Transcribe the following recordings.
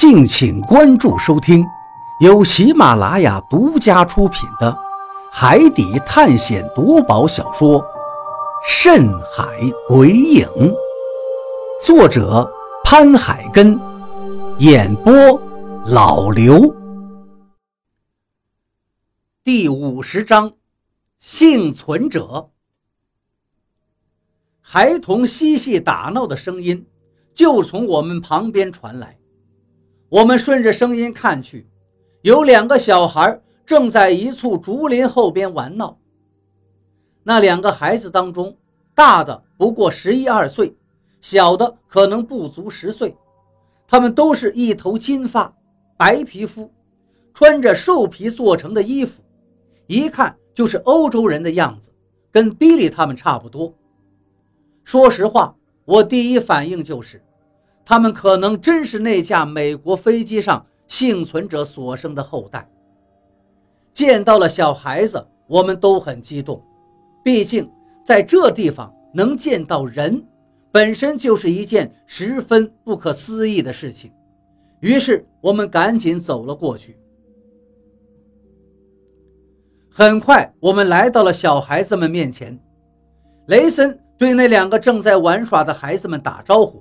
敬请关注收听，由喜马拉雅独家出品的《海底探险夺宝小说》《深海鬼影》，作者潘海根，演播老刘。第五十章，幸存者。孩童嬉戏打闹的声音就从我们旁边传来。我们顺着声音看去，有两个小孩正在一簇竹林后边玩闹。那两个孩子当中，大的不过十一二岁，小的可能不足十岁。他们都是一头金发，白皮肤，穿着兽皮做成的衣服，一看就是欧洲人的样子，跟比利他们差不多。说实话，我第一反应就是。他们可能真是那架美国飞机上幸存者所生的后代。见到了小孩子，我们都很激动，毕竟在这地方能见到人，本身就是一件十分不可思议的事情。于是我们赶紧走了过去。很快，我们来到了小孩子们面前。雷森对那两个正在玩耍的孩子们打招呼。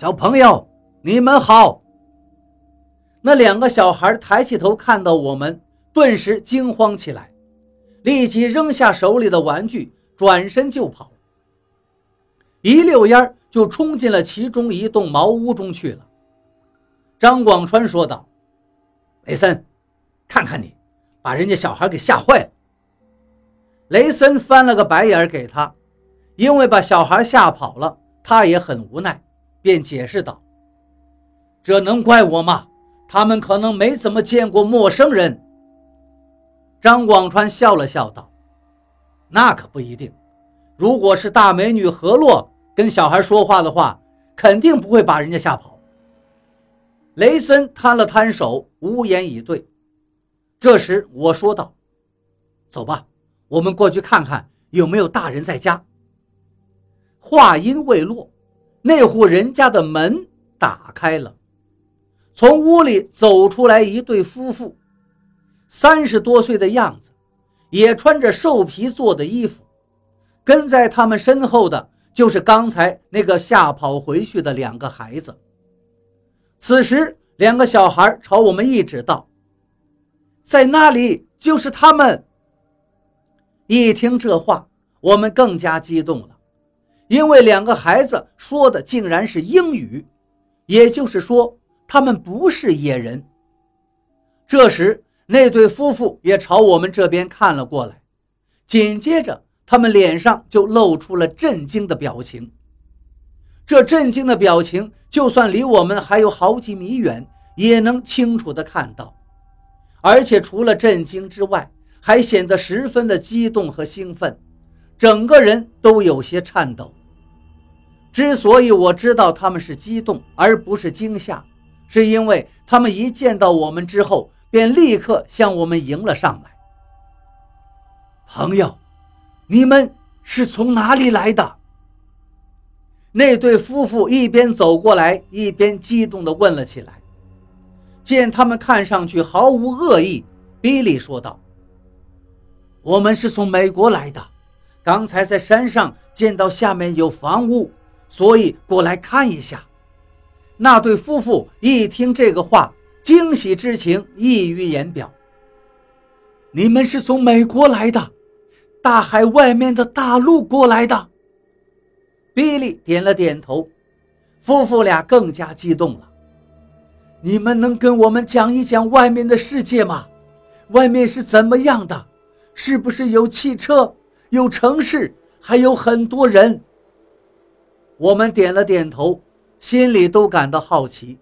小朋友，你们好。那两个小孩抬起头看到我们，顿时惊慌起来，立即扔下手里的玩具，转身就跑，一溜烟就冲进了其中一栋茅屋中去了。张广川说道：“雷森，看看你，把人家小孩给吓坏了。”雷森翻了个白眼给他，因为把小孩吓跑了，他也很无奈。便解释道：“这能怪我吗？他们可能没怎么见过陌生人。”张广川笑了笑道：“那可不一定。如果是大美女何洛跟小孩说话的话，肯定不会把人家吓跑。”雷森摊了摊手，无言以对。这时我说道：“走吧，我们过去看看有没有大人在家。”话音未落。那户人家的门打开了，从屋里走出来一对夫妇，三十多岁的样子，也穿着兽皮做的衣服。跟在他们身后的就是刚才那个吓跑回去的两个孩子。此时，两个小孩朝我们一指道：“在那里就是他们。”一听这话，我们更加激动了。因为两个孩子说的竟然是英语，也就是说，他们不是野人。这时，那对夫妇也朝我们这边看了过来，紧接着，他们脸上就露出了震惊的表情。这震惊的表情，就算离我们还有好几米远，也能清楚地看到。而且，除了震惊之外，还显得十分的激动和兴奋，整个人都有些颤抖。之所以我知道他们是激动而不是惊吓，是因为他们一见到我们之后，便立刻向我们迎了上来。朋友，你们是从哪里来的？那对夫妇一边走过来，一边激动地问了起来。见他们看上去毫无恶意，比利说道：“我们是从美国来的，刚才在山上见到下面有房屋。”所以过来看一下，那对夫妇一听这个话，惊喜之情溢于言表。你们是从美国来的，大海外面的大陆过来的。比利点了点头，夫妇俩更加激动了。你们能跟我们讲一讲外面的世界吗？外面是怎么样的？是不是有汽车、有城市，还有很多人？我们点了点头，心里都感到好奇，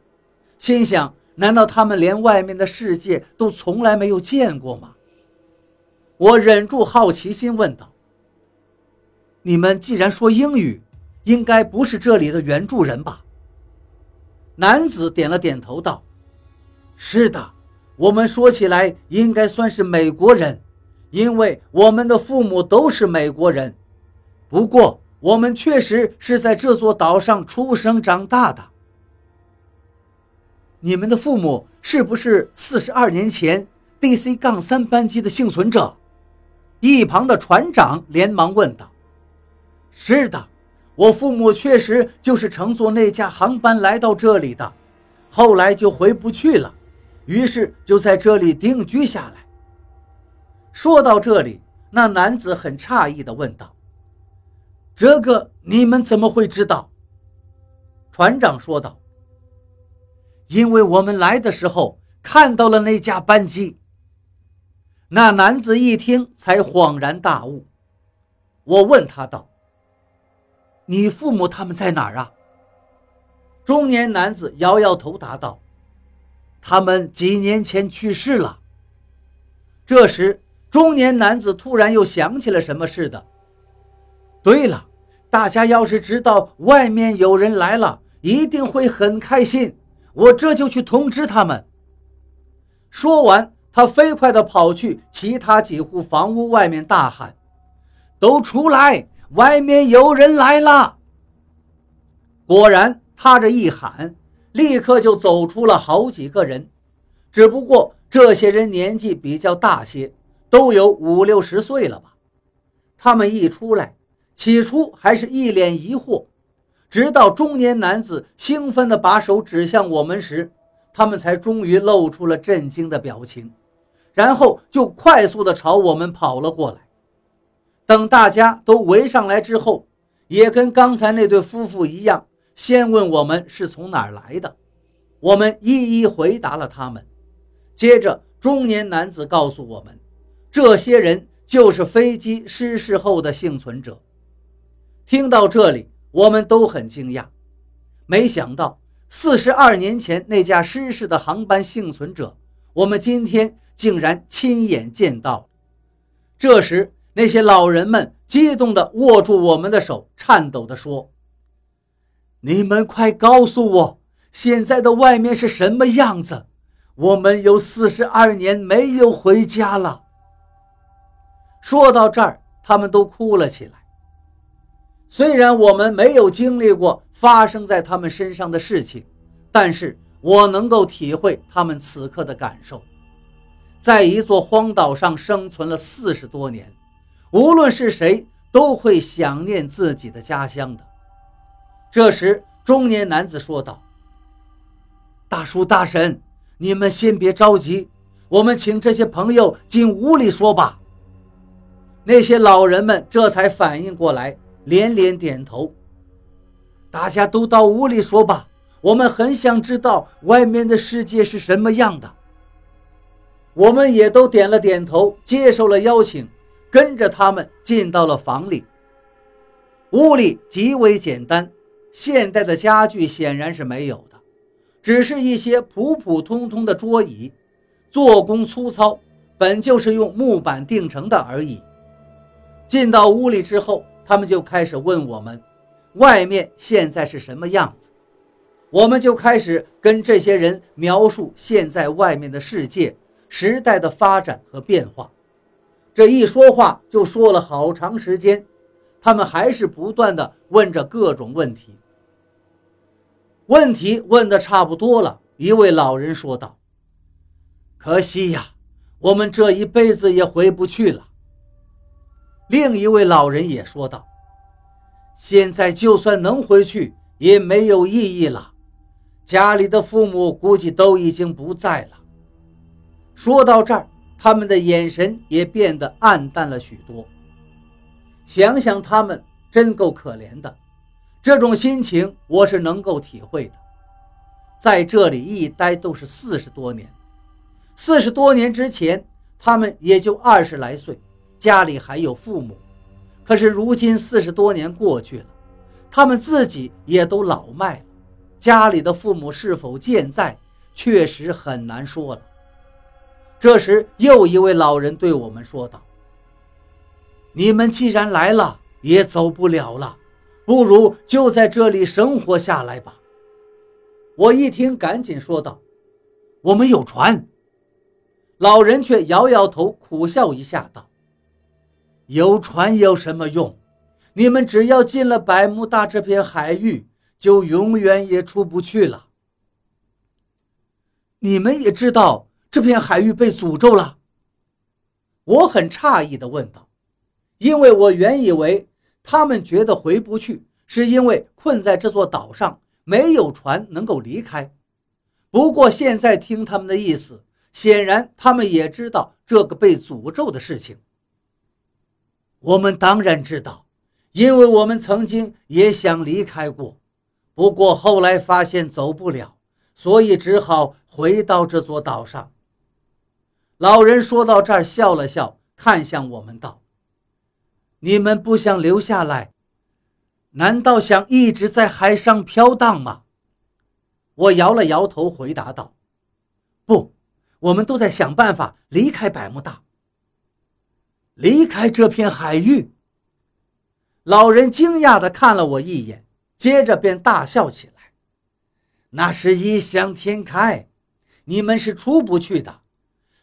心想：难道他们连外面的世界都从来没有见过吗？我忍住好奇心问道：“你们既然说英语，应该不是这里的原住人吧？”男子点了点头道：“是的，我们说起来应该算是美国人，因为我们的父母都是美国人。不过……”我们确实是在这座岛上出生长大的。你们的父母是不是四十二年前 DC 杠三班机的幸存者？一旁的船长连忙问道：“是的，我父母确实就是乘坐那架航班来到这里的，后来就回不去了，于是就在这里定居下来。”说到这里，那男子很诧异地问道：“这个你们怎么会知道？”船长说道。因为我们来的时候看到了那架班机。那男子一听才恍然大悟。我问他道：“你父母他们在哪儿啊？”中年男子摇摇头答道：“他们几年前去世了。”这时，中年男子突然又想起了什么似的。对了，大家要是知道外面有人来了，一定会很开心。我这就去通知他们。说完，他飞快地跑去其他几户房屋外面，大喊：“都出来！外面有人来了！”果然，他这一喊，立刻就走出了好几个人。只不过这些人年纪比较大些，都有五六十岁了吧。他们一出来，起初还是一脸疑惑。直到中年男子兴奋地把手指向我们时，他们才终于露出了震惊的表情，然后就快速地朝我们跑了过来。等大家都围上来之后，也跟刚才那对夫妇一样，先问我们是从哪儿来的。我们一一回答了他们。接着，中年男子告诉我们，这些人就是飞机失事后的幸存者。听到这里。我们都很惊讶，没想到四十二年前那架失事的航班幸存者，我们今天竟然亲眼见到。这时，那些老人们激动地握住我们的手，颤抖地说：“你们快告诉我，现在的外面是什么样子？我们有四十二年没有回家了。”说到这儿，他们都哭了起来。虽然我们没有经历过发生在他们身上的事情，但是我能够体会他们此刻的感受。在一座荒岛上生存了四十多年，无论是谁都会想念自己的家乡的。这时，中年男子说道：“大叔、大婶，你们先别着急，我们请这些朋友进屋里说吧。”那些老人们这才反应过来。连连点头。大家都到屋里说吧，我们很想知道外面的世界是什么样的。我们也都点了点头，接受了邀请，跟着他们进到了房里。屋里极为简单，现代的家具显然是没有的，只是一些普普通通的桌椅，做工粗糙，本就是用木板钉成的而已。进到屋里之后。他们就开始问我们，外面现在是什么样子？我们就开始跟这些人描述现在外面的世界、时代的发展和变化。这一说话就说了好长时间，他们还是不断的问着各种问题。问题问的差不多了，一位老人说道：“可惜呀，我们这一辈子也回不去了。”另一位老人也说道：“现在就算能回去，也没有意义了。家里的父母估计都已经不在了。”说到这儿，他们的眼神也变得暗淡了许多。想想他们，真够可怜的。这种心情我是能够体会的。在这里一待都是四十多年，四十多年之前，他们也就二十来岁。家里还有父母，可是如今四十多年过去了，他们自己也都老迈了，家里的父母是否健在，确实很难说了。这时，又一位老人对我们说道：“你们既然来了，也走不了了，不如就在这里生活下来吧。”我一听，赶紧说道：“我们有船。”老人却摇摇头，苦笑一下，道。有船有什么用？你们只要进了百慕大这片海域，就永远也出不去了。你们也知道这片海域被诅咒了？我很诧异地问道，因为我原以为他们觉得回不去，是因为困在这座岛上，没有船能够离开。不过现在听他们的意思，显然他们也知道这个被诅咒的事情。我们当然知道，因为我们曾经也想离开过，不过后来发现走不了，所以只好回到这座岛上。老人说到这儿，笑了笑，看向我们道：“你们不想留下来？难道想一直在海上飘荡吗？”我摇了摇头，回答道：“不，我们都在想办法离开百慕大。”离开这片海域。老人惊讶地看了我一眼，接着便大笑起来：“那是异想天开，你们是出不去的。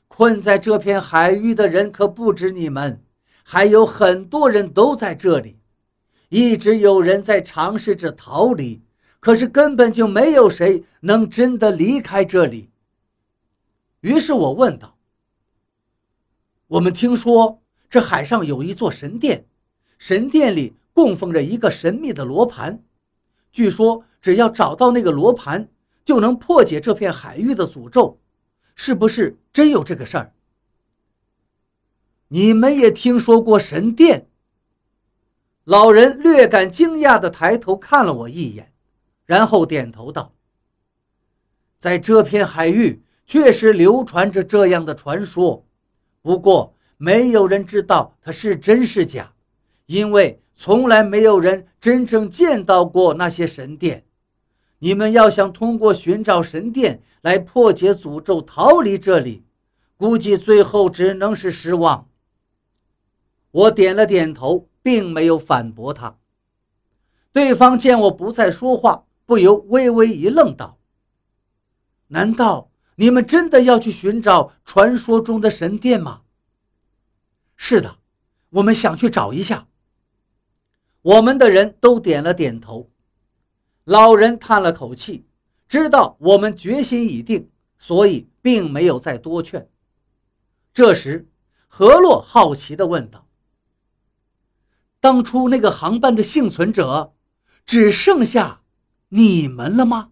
困在这片海域的人可不止你们，还有很多人都在这里。一直有人在尝试着逃离，可是根本就没有谁能真的离开这里。”于是我问道：“我们听说？”这海上有一座神殿，神殿里供奉着一个神秘的罗盘。据说，只要找到那个罗盘，就能破解这片海域的诅咒。是不是真有这个事儿？你们也听说过神殿？老人略感惊讶地抬头看了我一眼，然后点头道：“在这片海域，确实流传着这样的传说。不过……”没有人知道它是真是假，因为从来没有人真正见到过那些神殿。你们要想通过寻找神殿来破解诅咒、逃离这里，估计最后只能是失望。我点了点头，并没有反驳他。对方见我不再说话，不由微微一愣，道：“难道你们真的要去寻找传说中的神殿吗？”是的，我们想去找一下。我们的人都点了点头。老人叹了口气，知道我们决心已定，所以并没有再多劝。这时，何洛好奇地问道：“当初那个航班的幸存者，只剩下你们了吗？”